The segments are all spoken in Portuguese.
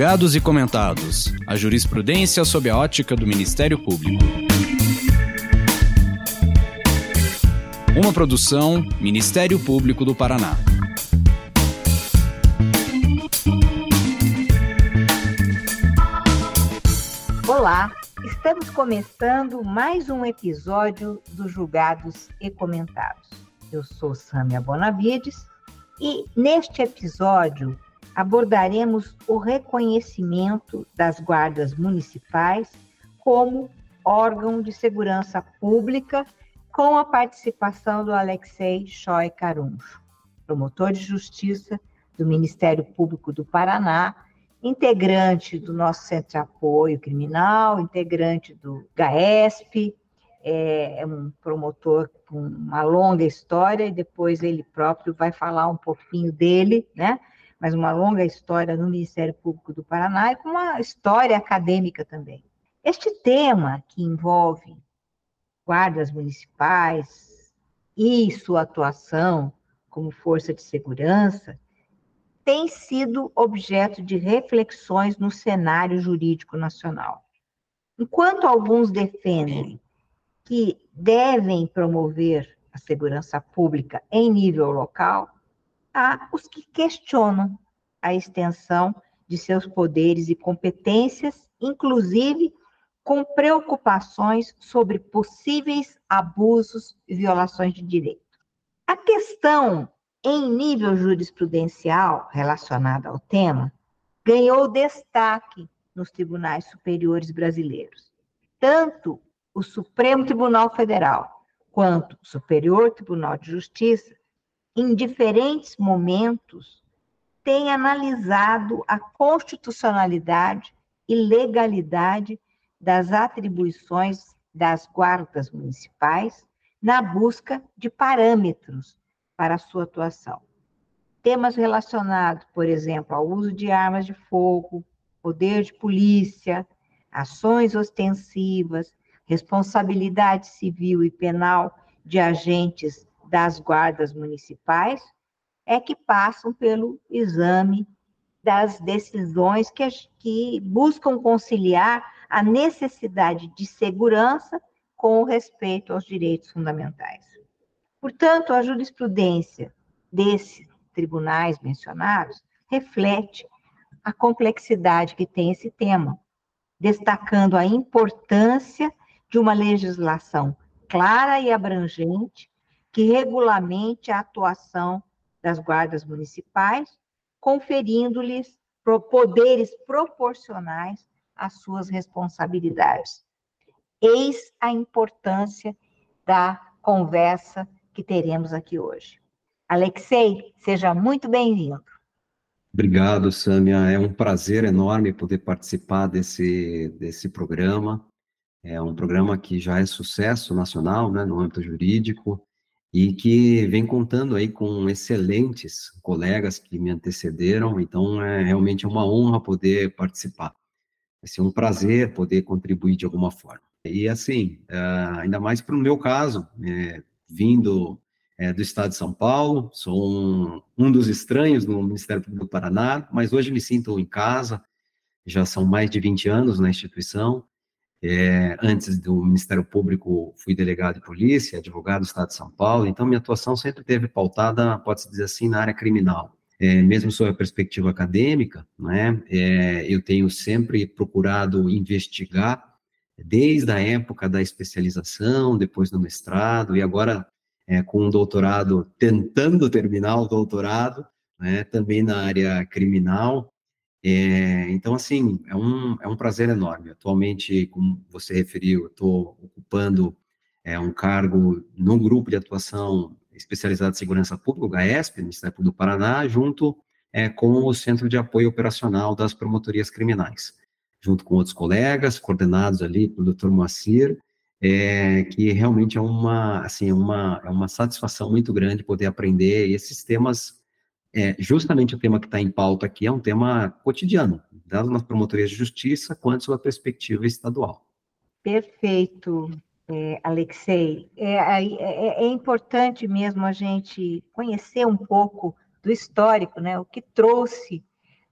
Julgados e comentados. A jurisprudência sob a ótica do Ministério Público. Uma produção Ministério Público do Paraná. Olá, estamos começando mais um episódio dos Julgados e Comentados. Eu sou Sâmia Bonavides e neste episódio abordaremos o reconhecimento das guardas municipais como órgão de segurança pública, com a participação do Alexei Choi Caruncho, promotor de justiça do Ministério Público do Paraná, integrante do nosso Centro de Apoio Criminal, integrante do GAESP, é, é um promotor com uma longa história e depois ele próprio vai falar um pouquinho dele, né? Mas uma longa história no Ministério Público do Paraná e com uma história acadêmica também. Este tema, que envolve guardas municipais e sua atuação como força de segurança, tem sido objeto de reflexões no cenário jurídico nacional. Enquanto alguns defendem que devem promover a segurança pública em nível local, há os que questionam a extensão de seus poderes e competências, inclusive com preocupações sobre possíveis abusos e violações de direito. A questão em nível jurisprudencial relacionada ao tema ganhou destaque nos tribunais superiores brasileiros. Tanto o Supremo Tribunal Federal quanto o Superior Tribunal de Justiça em diferentes momentos, tem analisado a constitucionalidade e legalidade das atribuições das guardas municipais na busca de parâmetros para a sua atuação. Temas relacionados, por exemplo, ao uso de armas de fogo, poder de polícia, ações ostensivas, responsabilidade civil e penal de agentes das guardas municipais é que passam pelo exame das decisões que, que buscam conciliar a necessidade de segurança com o respeito aos direitos fundamentais. Portanto, a jurisprudência desses tribunais mencionados reflete a complexidade que tem esse tema, destacando a importância de uma legislação clara e abrangente que regulamente a atuação das guardas municipais, conferindo-lhes poderes proporcionais às suas responsabilidades. Eis a importância da conversa que teremos aqui hoje. Alexei, seja muito bem-vindo. Obrigado, Sâmia. É um prazer enorme poder participar desse, desse programa. É um programa que já é sucesso nacional, né, no âmbito jurídico, e que vem contando aí com excelentes colegas que me antecederam, então é realmente uma honra poder participar. Vai ser um prazer poder contribuir de alguma forma. E assim, é, ainda mais para o meu caso, é, vindo é, do estado de São Paulo, sou um, um dos estranhos no Ministério Público do Paraná, mas hoje me sinto em casa, já são mais de 20 anos na instituição, é, antes do Ministério Público, fui delegado de polícia, advogado do Estado de São Paulo, então minha atuação sempre teve pautada, pode-se dizer assim, na área criminal. É, mesmo sob a perspectiva acadêmica, né, é, eu tenho sempre procurado investigar, desde a época da especialização, depois do mestrado, e agora é, com um doutorado, tentando terminar o doutorado, né, também na área criminal, é, então, assim, é um, é um prazer enorme. Atualmente, como você referiu, estou ocupando é, um cargo no grupo de atuação especializado em segurança pública, o GAESP, Ministério Público do Paraná, junto é, com o Centro de Apoio Operacional das Promotorias Criminais, junto com outros colegas, coordenados ali pelo Dr. Moacir, é, que realmente é uma, assim, é uma, é uma satisfação muito grande poder aprender esses temas é, justamente o tema que está em pauta aqui é um tema cotidiano, tanto nas promotorias de justiça quanto sob perspectiva estadual. Perfeito, é, Alexei. É, é, é, importante mesmo a gente conhecer um pouco do histórico, né, o que trouxe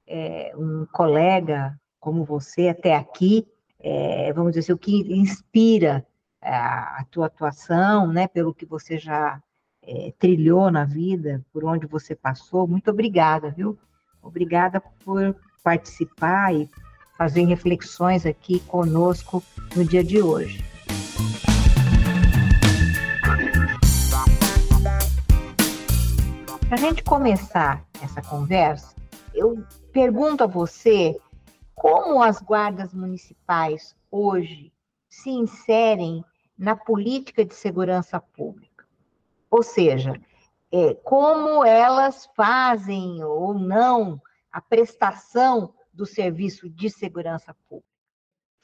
é, um colega como você até aqui, é, vamos dizer assim, o que inspira a, a tua atuação, né, pelo que você já é, trilhou na vida, por onde você passou. Muito obrigada, viu? Obrigada por participar e fazer reflexões aqui conosco no dia de hoje. Para a gente começar essa conversa, eu pergunto a você como as guardas municipais hoje se inserem na política de segurança pública. Ou seja, é, como elas fazem ou não a prestação do serviço de segurança pública.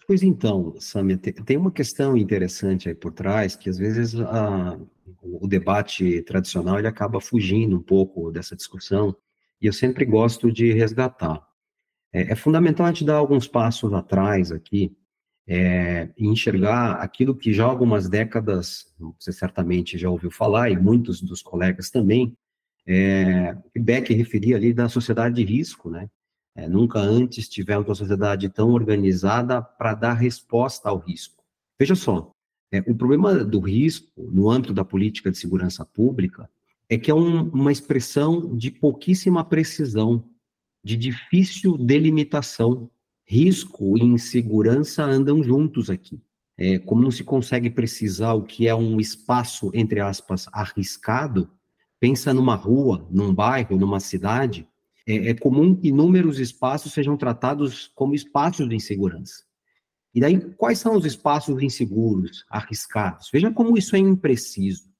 Pois então, Samia, tem uma questão interessante aí por trás, que às vezes a, o debate tradicional ele acaba fugindo um pouco dessa discussão, e eu sempre gosto de resgatar. É, é fundamental a gente dar alguns passos atrás aqui, é, enxergar aquilo que já há algumas décadas, você certamente já ouviu falar, e muitos dos colegas também, é, Beck referia ali da sociedade de risco, né? É, nunca antes tivemos uma sociedade tão organizada para dar resposta ao risco. Veja só, é, o problema do risco, no âmbito da política de segurança pública, é que é um, uma expressão de pouquíssima precisão, de difícil delimitação. Risco e insegurança andam juntos aqui. É, como não se consegue precisar o que é um espaço, entre aspas, arriscado, pensa numa rua, num bairro, numa cidade, é, é comum que inúmeros espaços sejam tratados como espaços de insegurança. E daí, quais são os espaços inseguros, arriscados? Veja como isso é impreciso.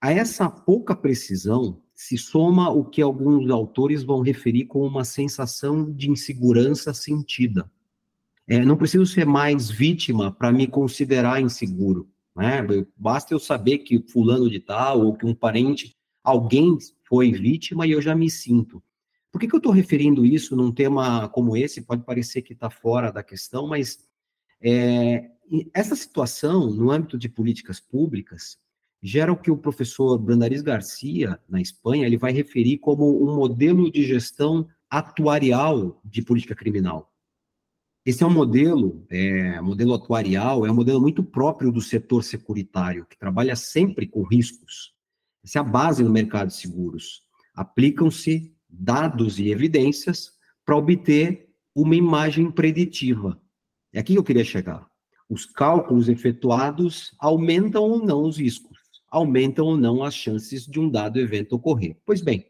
A essa pouca precisão se soma o que alguns autores vão referir como uma sensação de insegurança sentida. É, não preciso ser mais vítima para me considerar inseguro. Né? Basta eu saber que fulano de tal ou que um parente, alguém foi vítima e eu já me sinto. Por que, que eu estou referindo isso num tema como esse? Pode parecer que está fora da questão, mas é, essa situação, no âmbito de políticas públicas, gera o que o professor Brandariz Garcia, na Espanha, ele vai referir como um modelo de gestão atuarial de política criminal. Esse é um modelo, é, modelo atuarial, é um modelo muito próprio do setor securitário, que trabalha sempre com riscos. Essa é a base do mercado de seguros. Aplicam-se dados e evidências para obter uma imagem preditiva. É aqui que eu queria chegar. Os cálculos efetuados aumentam ou não os riscos, aumentam ou não as chances de um dado evento ocorrer. Pois bem,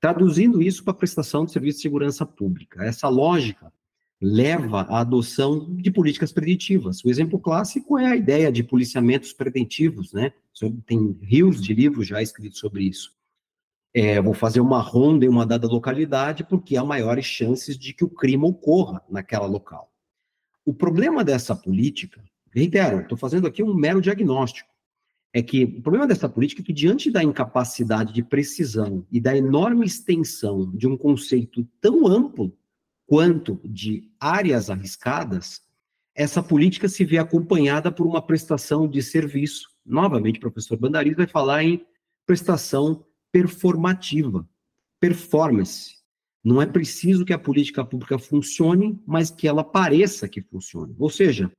traduzindo isso para a prestação de serviço de segurança pública, essa lógica leva à adoção de políticas preditivas. O exemplo clássico é a ideia de policiamentos preventivos, né? Tem rios de livros já escritos sobre isso. É, vou fazer uma ronda em uma dada localidade porque há maiores chances de que o crime ocorra naquela local. O problema dessa política, reitero, estou fazendo aqui um mero diagnóstico, é que o problema dessa política é que, diante da incapacidade de precisão e da enorme extensão de um conceito tão amplo quanto de áreas arriscadas, essa política se vê acompanhada por uma prestação de serviço. Novamente, o professor Bandariz vai falar em prestação performativa, performance. Não é preciso que a política pública funcione, mas que ela pareça que funcione. Ou seja,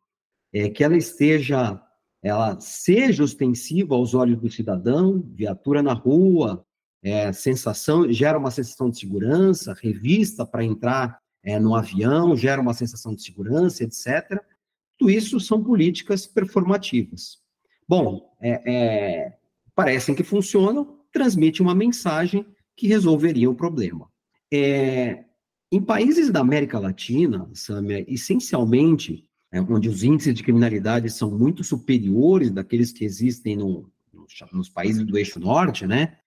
é, que ela esteja, ela seja ostensiva aos olhos do cidadão, viatura na rua, é, sensação, gera uma sensação de segurança, revista para entrar é, no avião, gera uma sensação de segurança, etc. Tudo isso são políticas performativas. Bom, é, é, parecem que funcionam, transmite uma mensagem que resolveria o problema. É, em países da América Latina, Samia, essencialmente, é, onde os índices de criminalidade são muito superiores daqueles que existem no, no, nos países do eixo norte, né?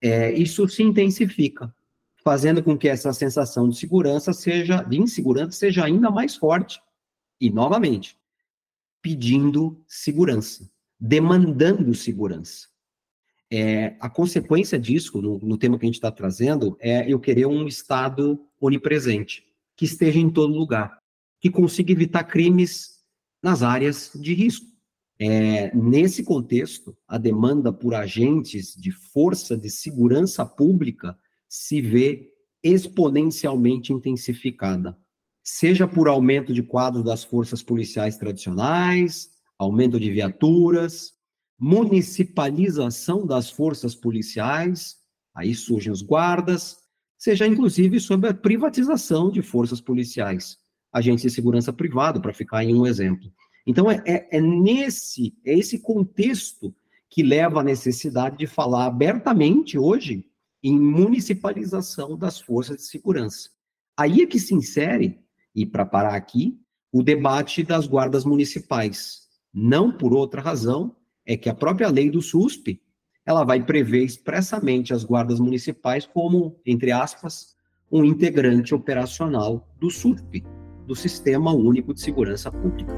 É, isso se intensifica, fazendo com que essa sensação de segurança seja, de insegurança, seja ainda mais forte. E, novamente, pedindo segurança, demandando segurança. É, a consequência disso, no, no, tema que a gente está trazendo, é eu querer um Estado onipresente, que esteja em todo lugar, que consiga evitar crimes nas áreas de risco. É, nesse contexto, a demanda por agentes de força de segurança pública se vê exponencialmente intensificada, seja por aumento de quadros das forças policiais tradicionais, aumento de viaturas, municipalização das forças policiais, aí surgem os guardas, seja inclusive sobre a privatização de forças policiais, agentes de segurança privado, para ficar em um exemplo. Então, é, é, é, nesse, é esse contexto que leva à necessidade de falar abertamente hoje em municipalização das forças de segurança. Aí é que se insere, e para parar aqui, o debate das guardas municipais. Não por outra razão, é que a própria lei do SUSP, ela vai prever expressamente as guardas municipais como, entre aspas, um integrante operacional do SUSP, do Sistema Único de Segurança Pública.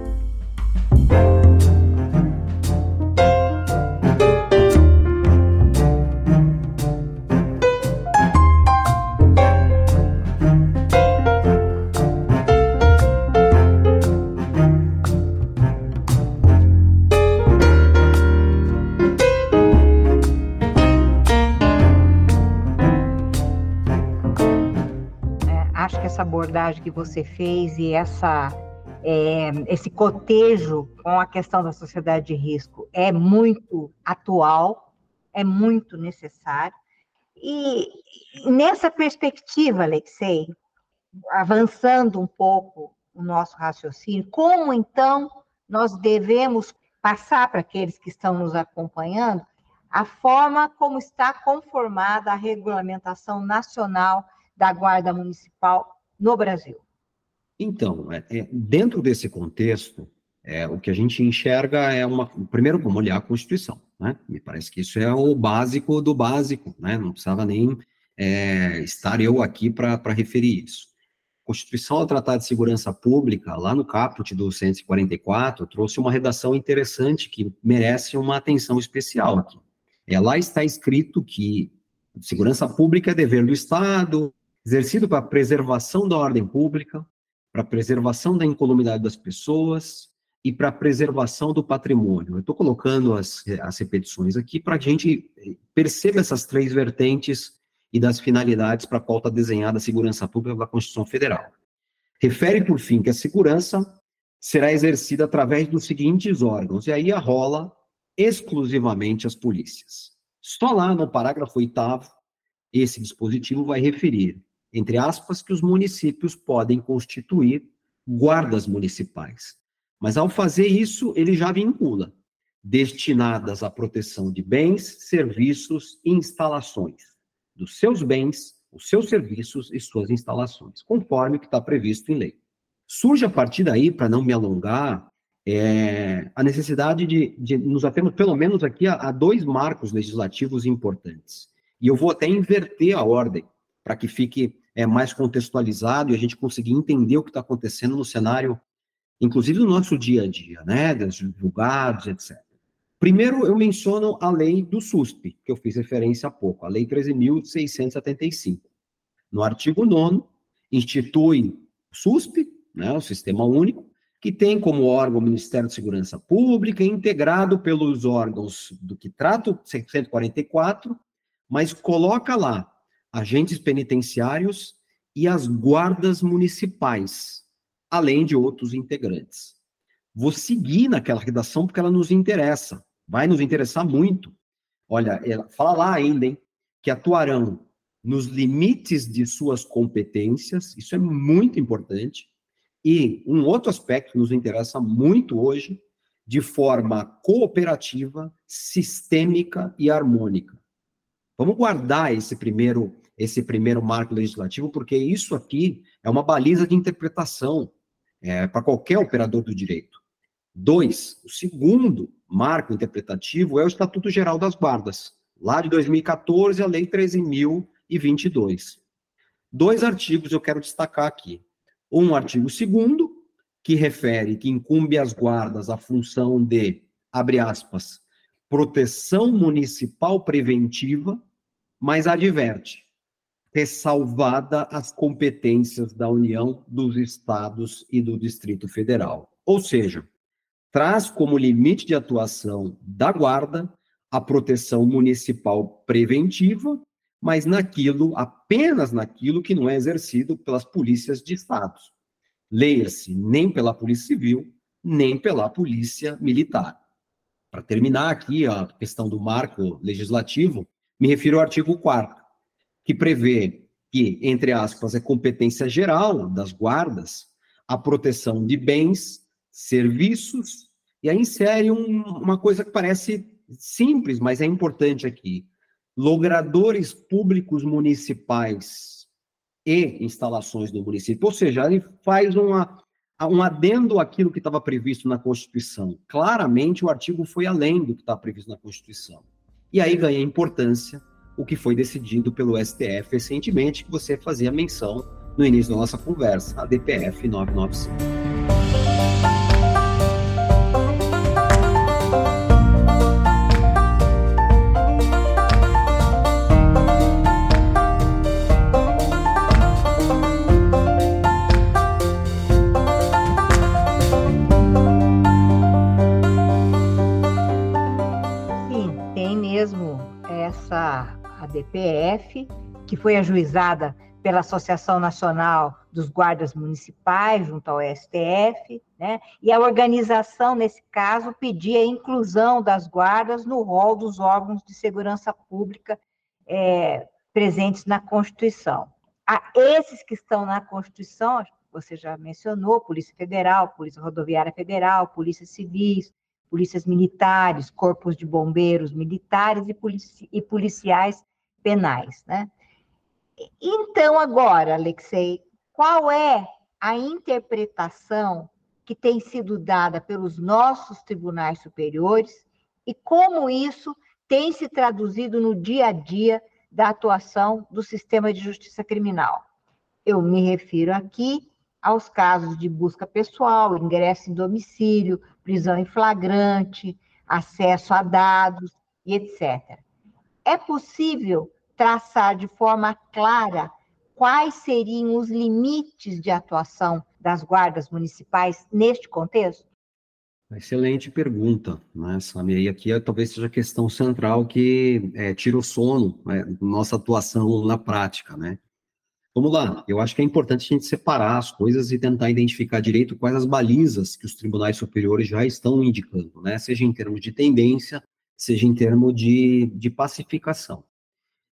Que você fez e essa é, esse cotejo com a questão da sociedade de risco é muito atual, é muito necessário. E nessa perspectiva, Alexei, avançando um pouco o nosso raciocínio, como então nós devemos passar para aqueles que estão nos acompanhando a forma como está conformada a regulamentação nacional da Guarda Municipal no Brasil? Então, é, é, dentro desse contexto, é, o que a gente enxerga é uma. Primeiro, vamos olhar a Constituição, né? Me parece que isso é o básico do básico, né? Não precisava nem é, estar eu aqui para referir isso. Constituição, ao tratar de segurança pública, lá no caput do 144, trouxe uma redação interessante que merece uma atenção especial aqui. É, lá está escrito que segurança pública é dever do Estado, exercido para a preservação da ordem pública, para a preservação da incolumidade das pessoas e para a preservação do patrimônio. Eu estou colocando as, as repetições aqui para a gente perceba essas três vertentes e das finalidades para a qual está desenhada a segurança pública da Constituição Federal. Refere, por fim, que a segurança será exercida através dos seguintes órgãos, e aí rola exclusivamente as polícias. Só lá no parágrafo oitavo, esse dispositivo vai referir entre aspas, que os municípios podem constituir guardas municipais. Mas ao fazer isso, ele já vincula destinadas à proteção de bens, serviços e instalações, dos seus bens, os seus serviços e suas instalações, conforme o que está previsto em lei. Surge a partir daí, para não me alongar, é, a necessidade de, de, nos atermos, pelo menos aqui, a, a dois marcos legislativos importantes. E eu vou até inverter a ordem para que fique é, mais contextualizado e a gente conseguir entender o que está acontecendo no cenário, inclusive no nosso dia a dia, né, dos julgados, etc. Primeiro, eu menciono a lei do SUSP, que eu fiz referência há pouco, a Lei 13.675. No artigo 9, institui o SUSP, né, o Sistema Único, que tem como órgão o Ministério de Segurança Pública, integrado pelos órgãos do que trata o 144, mas coloca lá agentes penitenciários e as guardas municipais, além de outros integrantes. Vou seguir naquela redação porque ela nos interessa, vai nos interessar muito. Olha, ela fala lá ainda, hein, que atuarão nos limites de suas competências, isso é muito importante. E um outro aspecto que nos interessa muito hoje, de forma cooperativa, sistêmica e harmônica. Vamos guardar esse primeiro, esse primeiro marco legislativo, porque isso aqui é uma baliza de interpretação é, para qualquer operador do direito. Dois, o segundo marco interpretativo é o Estatuto Geral das Guardas, lá de 2014, a Lei 13.022. Dois artigos eu quero destacar aqui. Um artigo segundo, que refere que incumbe às guardas a função de, abre aspas, proteção municipal preventiva mas adverte, ressalvada as competências da União, dos estados e do Distrito Federal. Ou seja, traz como limite de atuação da Guarda a proteção municipal preventiva, mas naquilo, apenas naquilo que não é exercido pelas polícias de Estado. Leia-se, nem pela Polícia Civil, nem pela Polícia Militar. Para terminar aqui a questão do marco legislativo, me refiro ao artigo 4 que prevê que, entre aspas, é competência geral das guardas a proteção de bens, serviços, e aí insere um, uma coisa que parece simples, mas é importante aqui. Logradores públicos municipais e instalações do município. Ou seja, ele faz uma, um adendo àquilo que estava previsto na Constituição. Claramente, o artigo foi além do que está previsto na Constituição. E aí ganha importância o que foi decidido pelo STF recentemente, que você fazia menção no início da nossa conversa, a DPF 995. DPF, que foi ajuizada pela Associação Nacional dos Guardas Municipais, junto ao STF, né? e a organização, nesse caso, pedia a inclusão das guardas no rol dos órgãos de segurança pública é, presentes na Constituição. A esses que estão na Constituição, você já mencionou, Polícia Federal, Polícia Rodoviária Federal, Polícia Civis, polícias militares, corpos de bombeiros militares e, polici e policiais penais, né? Então, agora, Alexei, qual é a interpretação que tem sido dada pelos nossos tribunais superiores e como isso tem se traduzido no dia a dia da atuação do sistema de justiça criminal? Eu me refiro aqui aos casos de busca pessoal, ingresso em domicílio, prisão em flagrante, acesso a dados e etc. É possível traçar de forma clara quais seriam os limites de atuação das guardas municipais neste contexto? Excelente pergunta, né, Samir? E aqui talvez seja a questão central que é, tira o sono né, nossa atuação na prática, né? Vamos lá, eu acho que é importante a gente separar as coisas e tentar identificar direito quais as balizas que os tribunais superiores já estão indicando, né? Seja em termos de tendência, seja em termos de, de pacificação.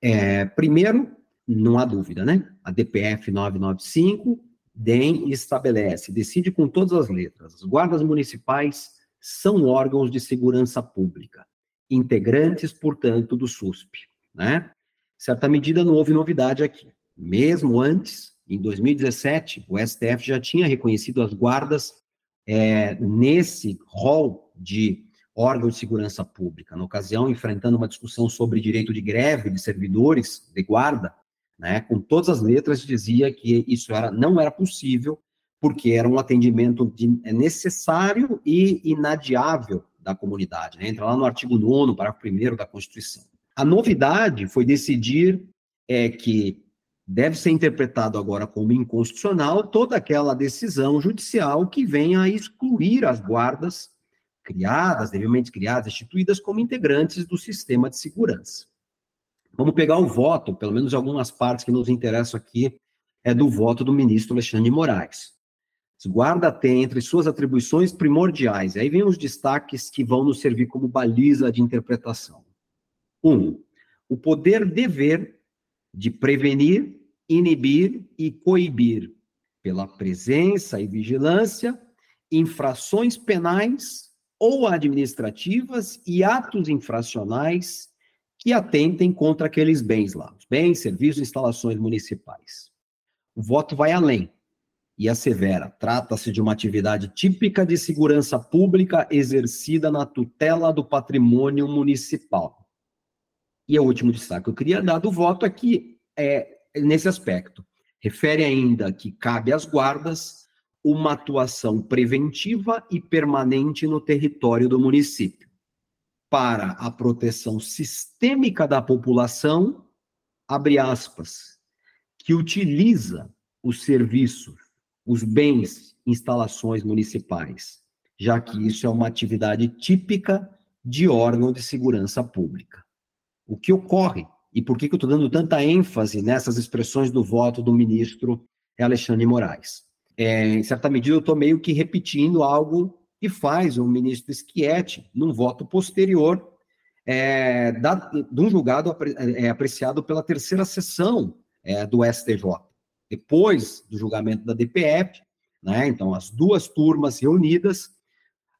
É, primeiro, não há dúvida, né? A DPF 995 DEM estabelece, decide com todas as letras, as guardas municipais são órgãos de segurança pública, integrantes, portanto, do SUSP, né? Certa medida não houve novidade aqui. Mesmo antes, em 2017, o STF já tinha reconhecido as guardas é, nesse rol de órgão de segurança pública. Na ocasião, enfrentando uma discussão sobre direito de greve de servidores de guarda, né, com todas as letras dizia que isso era, não era possível, porque era um atendimento de, é necessário e inadiável da comunidade. Né? Entra lá no artigo 9 parágrafo 1 da Constituição. A novidade foi decidir é, que deve ser interpretado agora como inconstitucional toda aquela decisão judicial que venha a excluir as guardas criadas, devidamente criadas, instituídas como integrantes do sistema de segurança. Vamos pegar o voto, pelo menos algumas partes que nos interessam aqui, é do voto do ministro Alexandre de Moraes. Guarda tem entre suas atribuições primordiais, aí vem os destaques que vão nos servir como baliza de interpretação. Um, o poder dever de prevenir, inibir e coibir, pela presença e vigilância, infrações penais ou administrativas e atos infracionais que atentem contra aqueles bens lá, os bens, serviços, instalações municipais. O voto vai além e assevera: trata-se de uma atividade típica de segurança pública exercida na tutela do patrimônio municipal. E o último destaque que eu queria dar do voto aqui é nesse aspecto. Refere ainda que cabe às guardas uma atuação preventiva e permanente no território do município, para a proteção sistêmica da população, abre aspas, que utiliza os serviços, os bens, instalações municipais, já que isso é uma atividade típica de órgão de segurança pública. O que ocorre e por que, eu estou dando tanta ênfase nessas expressões do voto do ministro Alexandre Moraes. É, em certa medida, eu estou meio que repetindo algo que faz o ministro Schietti num voto posterior é, da, de um julgado é, apreciado pela terceira sessão é, do STJ. Depois do julgamento da DPF, né, então as duas turmas reunidas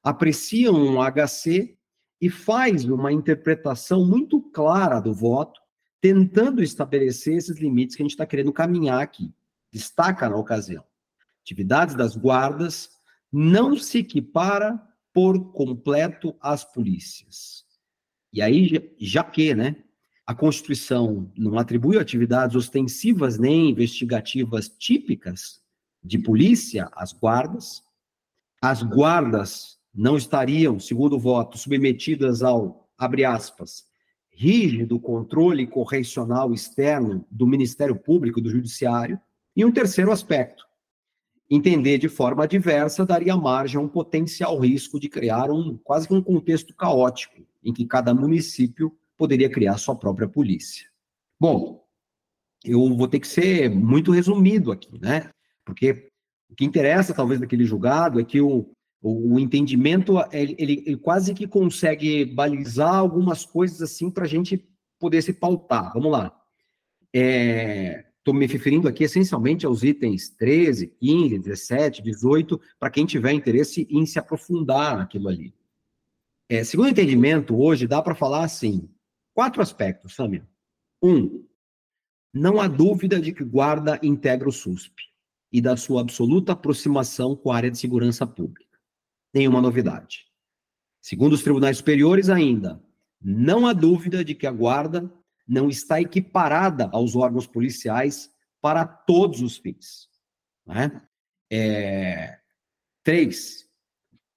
apreciam um HC e faz uma interpretação muito clara do voto, tentando estabelecer esses limites que a gente está querendo caminhar aqui. Destaca na ocasião. Atividades das guardas não se equipara por completo às polícias. E aí, já que, né, a Constituição não atribui atividades ostensivas nem investigativas típicas de polícia às guardas, as guardas não estariam, segundo o voto, submetidas ao, abre aspas, rígido controle correcional externo do Ministério Público e do Judiciário. E um terceiro aspecto, entender de forma adversa daria margem a um potencial risco de criar um quase que um contexto caótico, em que cada município poderia criar sua própria polícia. Bom, eu vou ter que ser muito resumido aqui, né? Porque o que interessa, talvez, daquele julgado é que o, o, entendimento, ele, ele, ele, quase que consegue balizar algumas coisas assim para a gente poder se pautar. Vamos lá. Estou me referindo aqui essencialmente aos itens 13, 15, 17, 18, para quem tiver interesse em se aprofundar naquilo ali. É, segundo o entendimento, hoje dá para falar assim: quatro aspectos, Samia. Um, não há dúvida de que guarda integra o SUSP e da sua absoluta aproximação com a área de segurança pública nenhuma novidade. Segundo os tribunais superiores, ainda, não há dúvida de que a guarda não está equiparada aos órgãos policiais para todos os fins. Né? É... Três,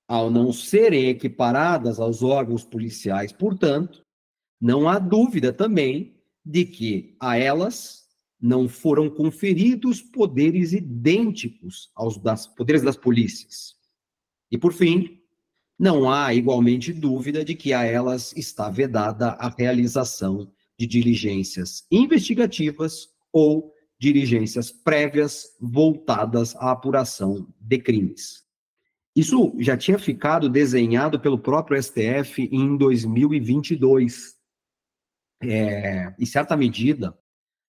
ao não serem equiparadas aos órgãos policiais, portanto, não há dúvida também de que a elas não foram conferidos poderes idênticos aos das, poderes das polícias. E, por fim, não há igualmente dúvida de que a elas está vedada a realização de diligências investigativas ou diligências prévias voltadas à apuração de crimes. Isso já tinha ficado desenhado pelo próprio STF em 2022. É, em certa medida,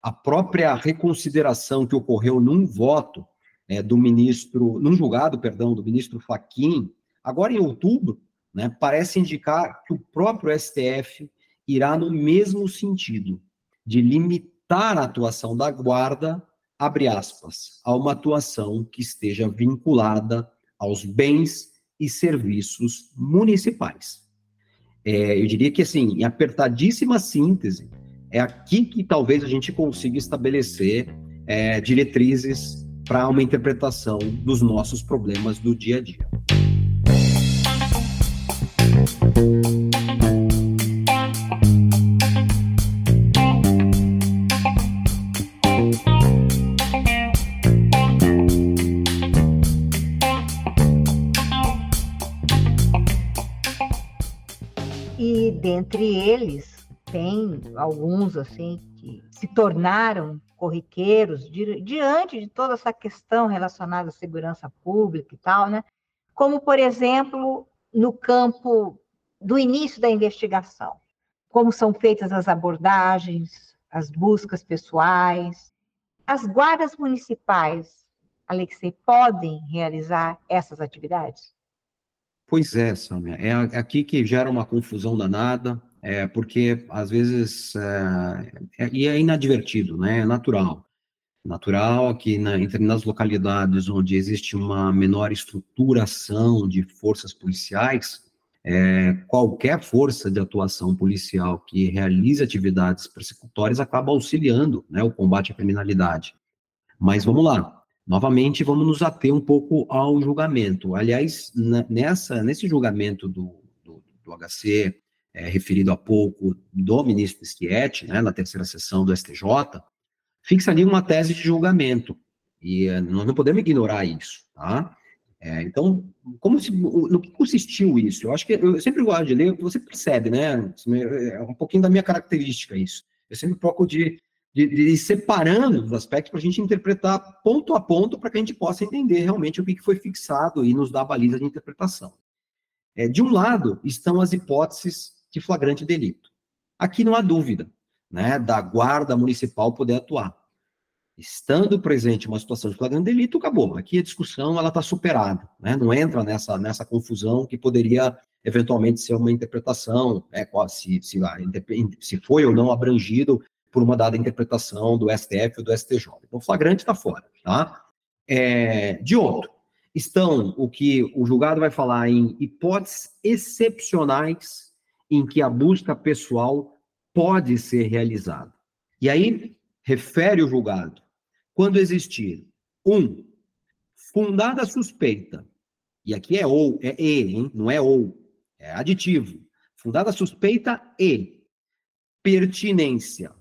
a própria reconsideração que ocorreu num voto é, do ministro, num julgado, perdão, do ministro Faquim, agora em outubro, né, parece indicar que o próprio STF irá no mesmo sentido de limitar a atuação da guarda, abre aspas, a uma atuação que esteja vinculada aos bens e serviços municipais. É, eu diria que, assim, em apertadíssima síntese, é aqui que talvez a gente consiga estabelecer é, diretrizes para uma interpretação dos nossos problemas do dia a dia. Alguns assim que se tornaram corriqueiros di diante de toda essa questão relacionada à segurança pública e tal, né? Como, por exemplo, no campo do início da investigação, como são feitas as abordagens, as buscas pessoais, as guardas municipais, Alexei, podem realizar essas atividades? Pois é, Samia. É aqui que gera uma confusão danada, é, porque às vezes é, é, e é inadvertido, né? É natural. Natural que na, em localidades onde existe uma menor estruturação de forças policiais, é, qualquer força de atuação policial que realize atividades persecutórias acaba auxiliando né, o combate à criminalidade. Mas vamos lá, novamente vamos nos ater um pouco ao julgamento. Aliás, nessa, nesse julgamento do, do, do HC, é, referido há pouco do ministro Schietti, né, na terceira sessão do STJ, fixa ali uma tese de julgamento. E é, nós não podemos ignorar isso, tá? É, então, como se, no que consistiu isso? Eu acho que eu sempre gosto de ler, você percebe, né? É um pouquinho da minha característica isso. Eu sempre procuro de, de, de ir separando os aspectos para a gente interpretar ponto a ponto para que a gente possa entender realmente o que foi fixado e nos dar baliza de interpretação. É, de um lado estão as hipóteses de flagrante delito. Aqui não há dúvida né, da guarda municipal poder atuar. Estando presente uma situação de flagrante delito, acabou. Aqui a discussão ela está superada, né? não entra nessa, nessa confusão que poderia eventualmente ser uma interpretação, né, se, se, se foi ou não abrangido por uma dada interpretação do STF ou do STJ. Então, flagrante está fora. Tá? É, de outro, estão o que o julgado vai falar em hipóteses excepcionais em que a busca pessoal pode ser realizada. E aí, refere o julgado, quando existir, um, fundada suspeita, e aqui é ou, é e, hein? não é ou, é aditivo, fundada suspeita e pertinência,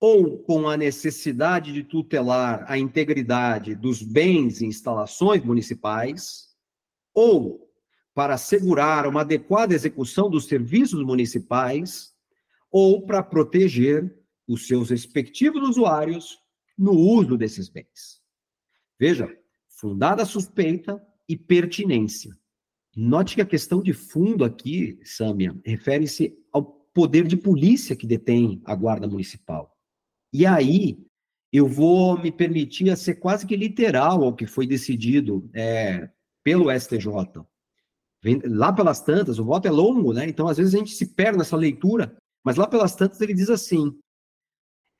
ou com a necessidade de tutelar a integridade dos bens e instalações municipais, ou para assegurar uma adequada execução dos serviços municipais, ou para proteger os seus respectivos usuários no uso desses bens. Veja, fundada suspeita e pertinência. Note que a questão de fundo aqui, Sâmia, refere-se ao poder de polícia que detém a Guarda Municipal. E aí, eu vou me permitir a ser quase que literal ao que foi decidido é, pelo STJ. Lá pelas tantas, o voto é longo, né? Então, às vezes, a gente se perde nessa leitura, mas lá pelas tantas ele diz assim: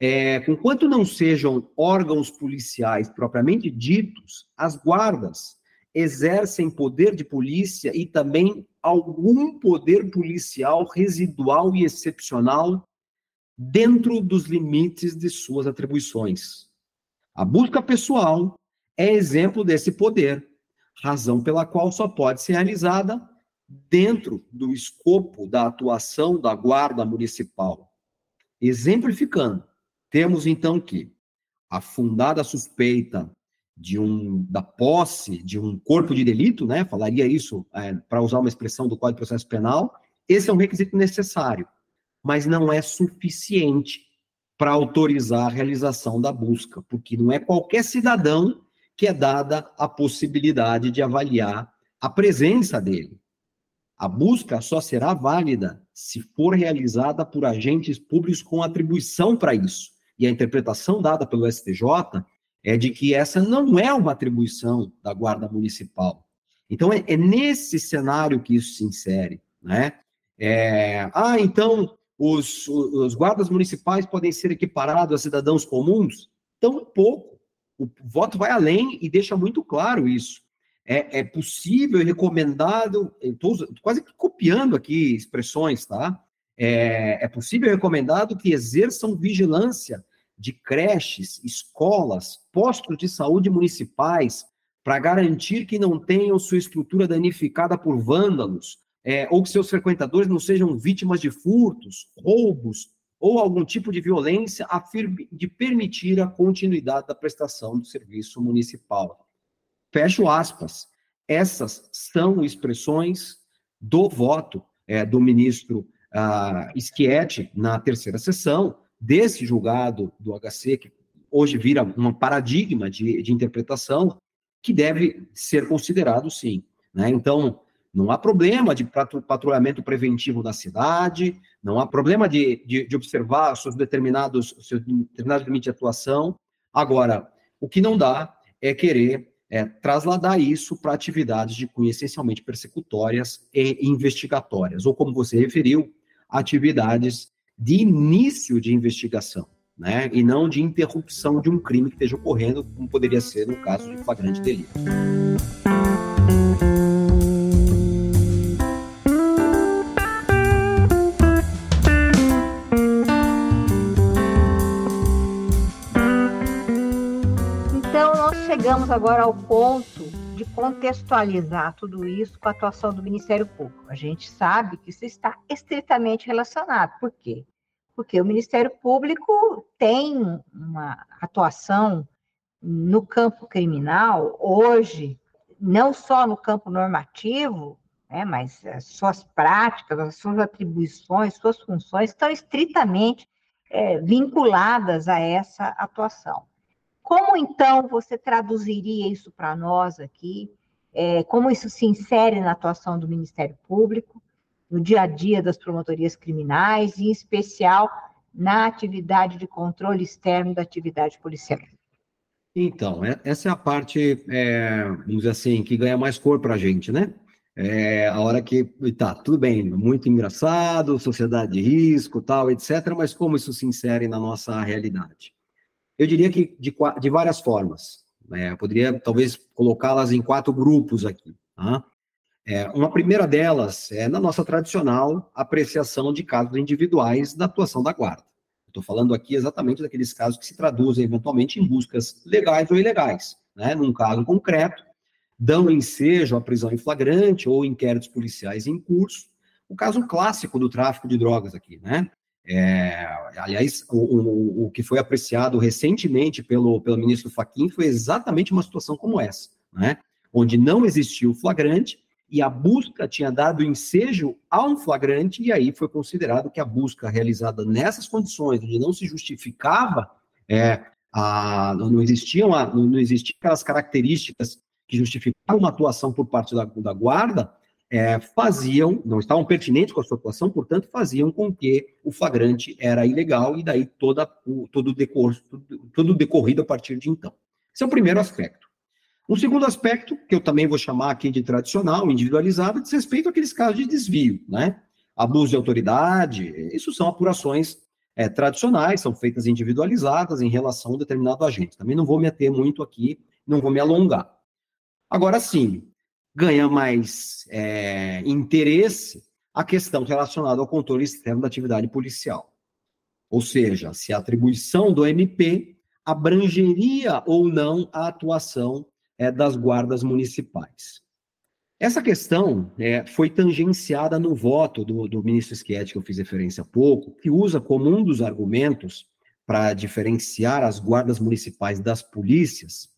é, conquanto não sejam órgãos policiais propriamente ditos, as guardas exercem poder de polícia e também algum poder policial residual e excepcional dentro dos limites de suas atribuições. A busca pessoal é exemplo desse poder, razão pela qual só pode ser realizada dentro do escopo da atuação da Guarda Municipal. Exemplificando, temos então que a fundada suspeita de um da posse de um corpo de delito, né? Falaria isso é, para usar uma expressão do Código de Processo Penal. Esse é um requisito necessário, mas não é suficiente para autorizar a realização da busca, porque não é qualquer cidadão que é dada a possibilidade de avaliar a presença dele. A busca só será válida se for realizada por agentes públicos com atribuição para isso e a interpretação dada pelo STJ é de que essa não é uma atribuição da Guarda Municipal. Então, é, é nesse cenário que isso se insere. Né? É, ah, então os, os guardas municipais podem ser equiparados a cidadãos comuns? Tão pouco. O voto vai além e deixa muito claro isso. É, é possível e recomendado, estou quase copiando aqui expressões, tá? É, é possível e recomendado que exerçam vigilância de creches, escolas, postos de saúde municipais, para garantir que não tenham sua estrutura danificada por vândalos, é, ou que seus frequentadores não sejam vítimas de furtos, roubos ou algum tipo de violência, a fim de permitir a continuidade da prestação do serviço municipal. Fecho aspas. Essas são expressões do voto é, do ministro uh, Schietti na terceira sessão, desse julgado do HC, que hoje vira um paradigma de, de interpretação, que deve ser considerado sim. Né? Então, não há problema de patrulhamento preventivo na cidade, não há problema de, de, de observar seus determinados, seus determinados limites de atuação. Agora, o que não dá é querer é, trasladar isso para atividades de cunho essencialmente persecutórias e investigatórias, ou como você referiu, atividades de início de investigação, né? E não de interrupção de um crime que esteja ocorrendo, como poderia ser no caso de flagrante delito. Chegamos agora ao ponto de contextualizar tudo isso com a atuação do Ministério Público. A gente sabe que isso está estritamente relacionado. Por quê? porque o Ministério Público tem uma atuação no campo criminal hoje, não só no campo normativo, né, mas as suas práticas, as suas atribuições, suas funções estão estritamente é, vinculadas a essa atuação. Como então você traduziria isso para nós aqui? É, como isso se insere na atuação do Ministério Público, no dia a dia das promotorias criminais, e em especial na atividade de controle externo da atividade policial? Então, é, essa é a parte, é, vamos dizer assim, que ganha mais cor para a gente, né? É, a hora que, tá, tudo bem, muito engraçado, sociedade de risco, tal, etc., mas como isso se insere na nossa realidade? Eu diria que de, de várias formas. Né? poderia, talvez, colocá-las em quatro grupos aqui. Tá? É, uma primeira delas é na nossa tradicional apreciação de casos individuais da atuação da guarda. Estou falando aqui exatamente daqueles casos que se traduzem eventualmente em buscas legais ou ilegais. Né? Num caso concreto, dão ensejo à prisão em flagrante ou inquéritos policiais em curso. O caso clássico do tráfico de drogas aqui, né? É, aliás, o, o, o, que foi apreciado recentemente pelo, pelo ministro Faquim foi exatamente uma situação como essa, né? Onde não existiu flagrante e a busca tinha dado ensejo a um flagrante, e aí foi considerado que a busca realizada nessas condições, onde não se justificava, é, a, não, existiam não, não existiam aquelas características que justificavam uma atuação por parte da, da guarda, é, faziam, não estavam pertinentes com a sua atuação, portanto, faziam com que o flagrante era ilegal, e daí toda, o, todo, decor, decorrido a partir de então. Esse é o primeiro aspecto. Um segundo aspecto, que eu também vou chamar aqui de tradicional, individualizado, diz respeito àqueles casos de desvio, né? Abuso de autoridade, isso são apurações é, tradicionais, são feitas individualizadas em relação a um determinado agente. Também não vou me ater muito aqui, não vou me alongar. Agora sim, ganha mais é, interesse a questão relacionada ao controle externo da atividade policial. Ou seja, se a atribuição do MP abrangeria ou não a atuação é, das guardas municipais. Essa questão é, foi tangenciada no voto do, do ministro Schietti, que eu fiz referência há pouco, que usa como um dos argumentos para diferenciar as guardas municipais das polícias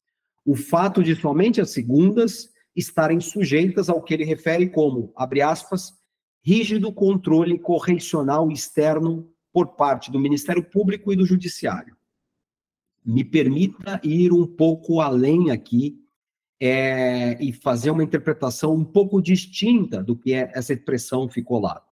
o fato de somente as segundas estarem sujeitas ao que ele refere como, abre aspas, rígido controle correcional externo por parte do Ministério Público e do Judiciário. Me permita ir um pouco além aqui é, e fazer uma interpretação um pouco distinta do que é essa expressão ficou lá.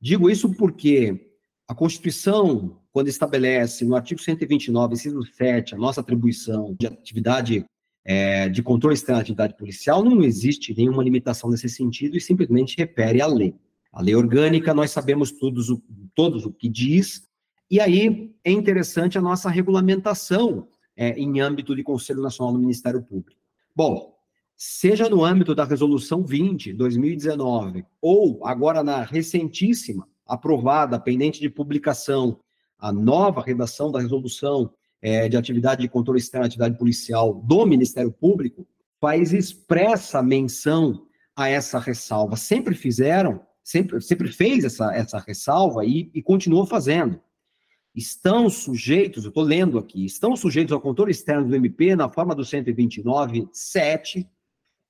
Digo isso porque a Constituição, quando estabelece no artigo 129, inciso 7, a nossa atribuição de atividade é, de controle externo da atividade policial, não existe nenhuma limitação nesse sentido e simplesmente refere à lei. A lei orgânica, nós sabemos todos o, todos o que diz, e aí é interessante a nossa regulamentação é, em âmbito de Conselho Nacional do Ministério Público. Bom, seja no âmbito da Resolução 20, 2019, ou agora na recentíssima, aprovada, pendente de publicação, a nova redação da Resolução é, de Atividade de Controle Externo Atividade Policial do Ministério Público, faz expressa menção a essa ressalva. Sempre fizeram, sempre, sempre fez essa, essa ressalva e, e continuou fazendo estão sujeitos, eu estou lendo aqui, estão sujeitos ao controle externo do MP na forma do 129.7,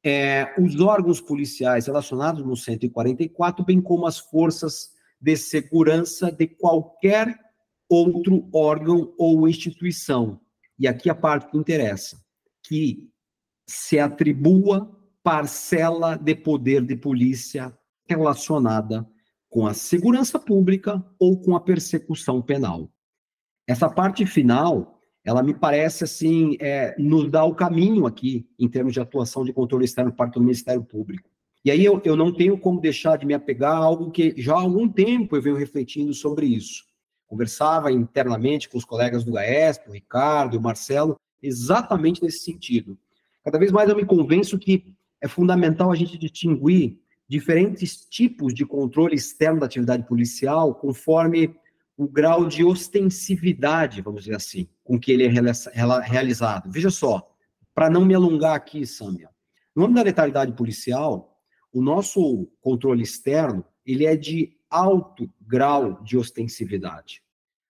é, os órgãos policiais relacionados no 144, bem como as forças de segurança de qualquer outro órgão ou instituição. E aqui a parte que interessa, que se atribua parcela de poder de polícia relacionada com a segurança pública ou com a persecução penal. Essa parte final, ela me parece assim, é, nos dá o caminho aqui, em termos de atuação de controle externo por parte do Ministério Público. E aí eu, eu não tenho como deixar de me apegar a algo que já há algum tempo eu venho refletindo sobre isso. Conversava internamente com os colegas do GAESP, o Ricardo e o Marcelo, exatamente nesse sentido. Cada vez mais eu me convenço que é fundamental a gente distinguir diferentes tipos de controle externo da atividade policial conforme o grau de ostensividade, vamos dizer assim, com que ele é realizado. Veja só, para não me alongar aqui, Sâmia, no âmbito da letalidade policial, o nosso controle externo, ele é de alto grau de ostensividade.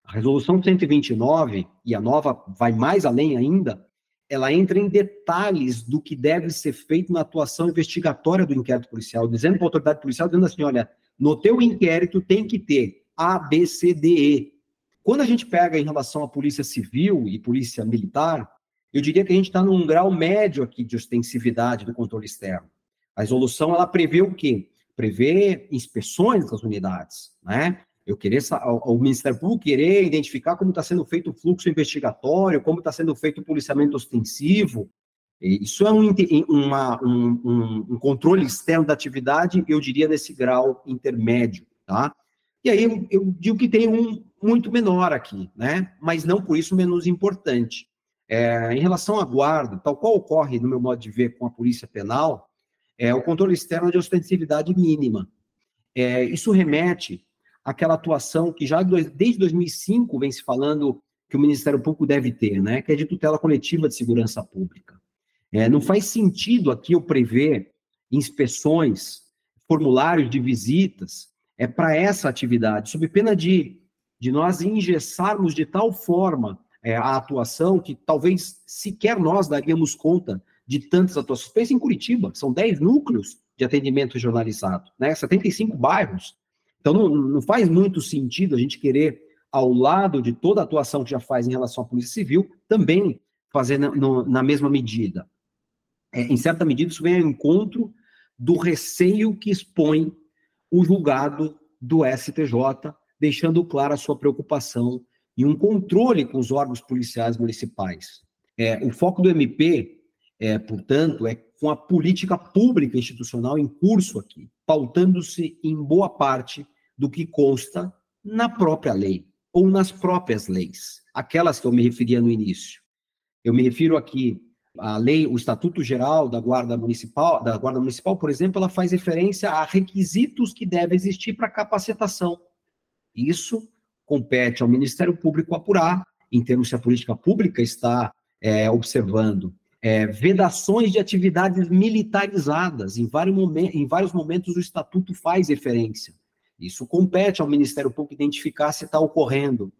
A resolução 129, e a nova vai mais além ainda, ela entra em detalhes do que deve ser feito na atuação investigatória do inquérito policial, dizendo para a autoridade policial, dizendo assim, olha, no teu inquérito tem que ter a, B, C, D, E. Quando a gente pega em relação à polícia civil e polícia militar, eu diria que a gente está num grau médio aqui de ostensividade do controle externo. A resolução ela prevê o quê? Prevê inspeções das unidades, né? Eu querer o Ministério Público querer identificar como está sendo feito o fluxo investigatório, como está sendo feito o policiamento ostensivo. Isso é um, uma, um, um, um controle externo da atividade, eu diria nesse grau intermédio, tá? E aí eu, eu digo que tem um muito menor aqui, né? Mas não por isso menos importante. É, em relação à guarda, tal qual ocorre, no meu modo de ver, com a polícia penal, é o controle externo de ostensividade mínima. É, isso remete aquela atuação que já desde 2005 vem se falando que o Ministério Público deve ter, né, que é de tutela coletiva de segurança pública. É, não faz sentido aqui eu prever inspeções, formulários de visitas, é para essa atividade, sob pena de, de nós engessarmos de tal forma é, a atuação que talvez sequer nós daríamos conta de tantas atuações. Pense em Curitiba, são 10 núcleos de atendimento jornalizado, né? 75 bairros. Então, não, não faz muito sentido a gente querer, ao lado de toda a atuação que já faz em relação à Polícia Civil, também fazer na, no, na mesma medida. É, em certa medida, isso vem ao encontro do receio que expõe o julgado do STJ, deixando clara a sua preocupação em um controle com os órgãos policiais municipais. É, o foco do MP, é, portanto, é com a política pública institucional em curso aqui, pautando-se em boa parte do que consta na própria lei ou nas próprias leis, aquelas que eu me referia no início. Eu me refiro aqui à lei, o Estatuto Geral da Guarda Municipal, da Guarda Municipal, por exemplo, ela faz referência a requisitos que devem existir para capacitação. Isso compete ao Ministério Público apurar, em termos se a política pública está é, observando é, vedações de atividades militarizadas. Em vários, momentos, em vários momentos o Estatuto faz referência. Isso compete ao Ministério Público identificar se está ocorrendo.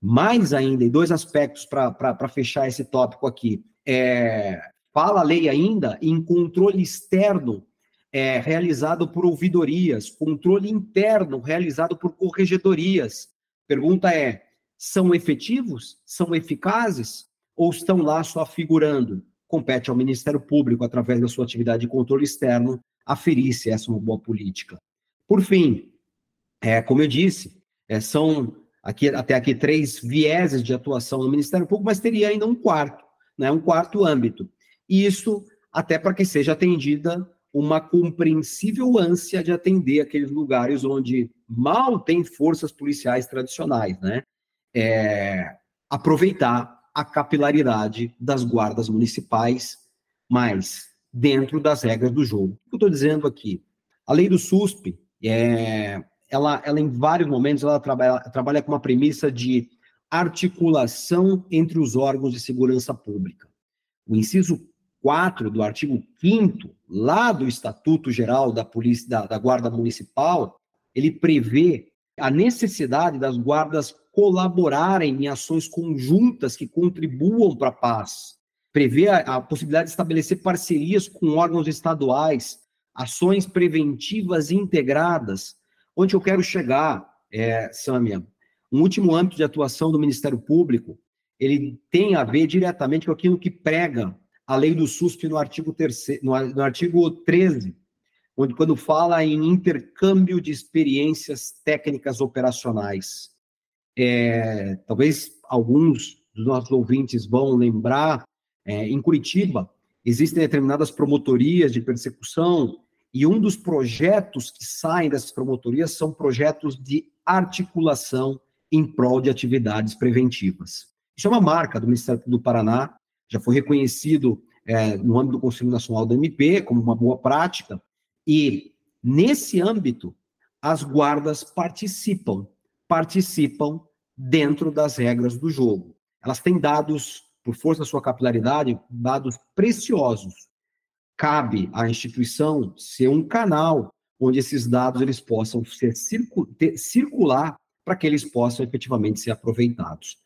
Mais ainda, em dois aspectos para fechar esse tópico aqui. É, fala a lei ainda em controle externo é, realizado por ouvidorias, controle interno realizado por corregedorias. Pergunta é: são efetivos? São eficazes? Ou estão lá só figurando? Compete ao Ministério Público, através da sua atividade de controle externo, aferir se essa é uma boa política. Por fim, é, como eu disse, é, são aqui, até aqui três vieses de atuação no Ministério Público, mas teria ainda um quarto, né, um quarto âmbito. E isso até para que seja atendida uma compreensível ânsia de atender aqueles lugares onde mal tem forças policiais tradicionais, né? É, aproveitar a capilaridade das guardas municipais, mas dentro das regras do jogo. O que eu estou dizendo aqui? A lei do SUSP é, ela, ela em vários momentos ela trabalha, trabalha com uma premissa de articulação entre os órgãos de segurança pública. O inciso 4 do artigo 5 lá do Estatuto Geral da Polícia da, da Guarda Municipal, ele prevê a necessidade das guardas colaborarem em ações conjuntas que contribuam para a paz. Prevê a, a possibilidade de estabelecer parcerias com órgãos estaduais, ações preventivas integradas, Onde eu quero chegar, é, Samia, um último âmbito de atuação do Ministério Público, ele tem a ver diretamente com aquilo que prega a lei do SUSP no artigo, terceiro, no, no artigo 13, onde quando fala em intercâmbio de experiências técnicas operacionais. É, talvez alguns dos nossos ouvintes vão lembrar, é, em Curitiba, existem determinadas promotorias de persecução e um dos projetos que saem dessas promotorias são projetos de articulação em prol de atividades preventivas. Isso é uma marca do Ministério do Paraná, já foi reconhecido é, no âmbito do Conselho Nacional do MP como uma boa prática, e nesse âmbito, as guardas participam, participam dentro das regras do jogo. Elas têm dados, por força da sua capilaridade, dados preciosos cabe à instituição ser um canal onde esses dados eles possam ser circu ter, circular para que eles possam efetivamente ser aproveitados.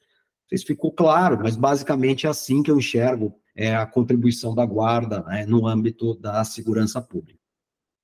Não sei se ficou claro, mas basicamente é assim que eu enxergo é, a contribuição da guarda né, no âmbito da segurança pública.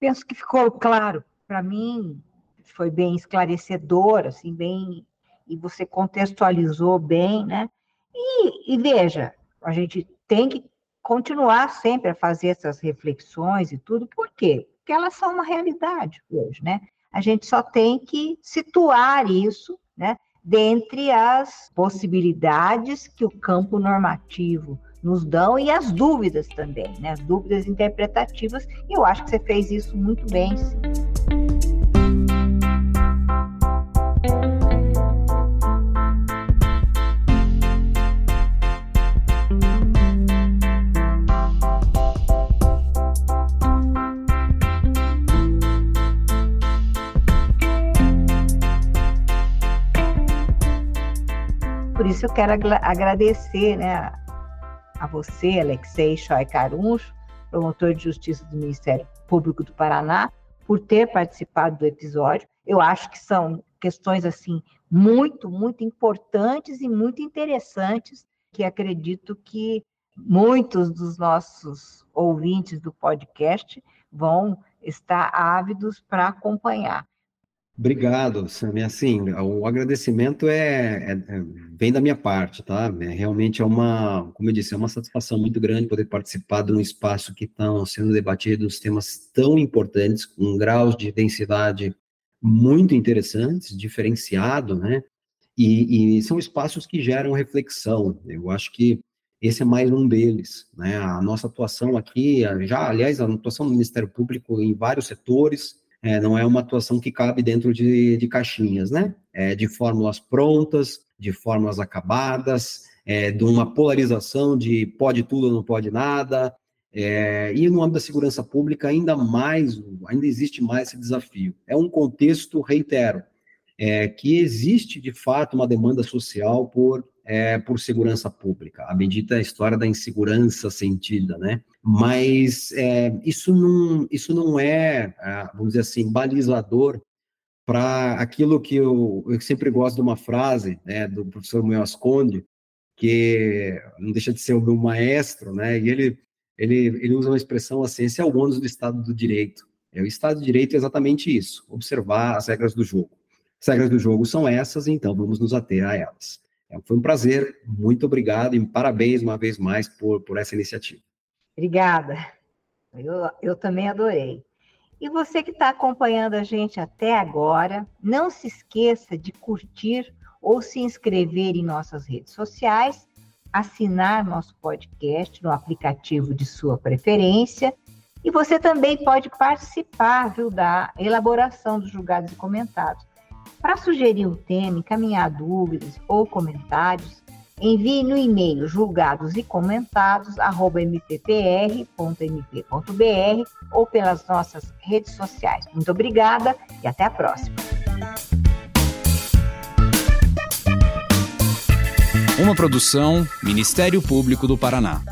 Penso que ficou claro. Para mim, foi bem esclarecedor, assim, bem e você contextualizou bem, né? E, e veja, a gente tem que continuar sempre a fazer essas reflexões e tudo, por quê? Porque elas são uma realidade hoje, né? A gente só tem que situar isso, né? Dentre as possibilidades que o campo normativo nos dão e as dúvidas também, né? As dúvidas interpretativas, e eu acho que você fez isso muito bem, sim. Isso eu quero agradecer né, a você, Alexei Choi Caruncho, promotor de justiça do Ministério Público do Paraná, por ter participado do episódio. Eu acho que são questões assim muito, muito importantes e muito interessantes que acredito que muitos dos nossos ouvintes do podcast vão estar ávidos para acompanhar. Obrigado, Sammy. Assim, o agradecimento é, é, é, vem da minha parte, tá? É, realmente é uma, como eu disse, é uma satisfação muito grande poder participar de um espaço que estão sendo debatidos temas tão importantes, com graus de densidade muito interessantes, diferenciado, né? E, e são espaços que geram reflexão. Eu acho que esse é mais um deles, né? A nossa atuação aqui, já, aliás, a atuação do Ministério Público em vários setores, é, não é uma atuação que cabe dentro de, de caixinhas, né? É, de fórmulas prontas, de fórmulas acabadas, é, de uma polarização de pode tudo ou não pode nada. É, e no âmbito da segurança pública, ainda mais, ainda existe mais esse desafio. É um contexto, reitero, é, que existe de fato uma demanda social por é, por segurança pública, a bendita história da insegurança sentida, né? Mas é, isso, não, isso não é, é vamos dizer assim, balizador para aquilo que eu, eu, sempre gosto de uma frase né, do professor Munhoz Conde, que não deixa de ser o meu maestro, né? E ele, ele, ele usa uma expressão assim: esse é o ônus do Estado do Direito. É, o Estado de Direito é exatamente isso: observar as regras do jogo. As regras do jogo são essas, então vamos nos ater a elas. É, foi um prazer, muito obrigado e parabéns uma vez mais por, por essa iniciativa. Obrigada, eu, eu também adorei. E você que está acompanhando a gente até agora, não se esqueça de curtir ou se inscrever em nossas redes sociais, assinar nosso podcast no aplicativo de sua preferência. E você também pode participar viu, da elaboração dos julgados e comentados. Para sugerir um tema, encaminhar dúvidas ou comentários, envie no e-mail julgados e ou pelas nossas redes sociais. Muito obrigada e até a próxima. Uma produção Ministério Público do Paraná.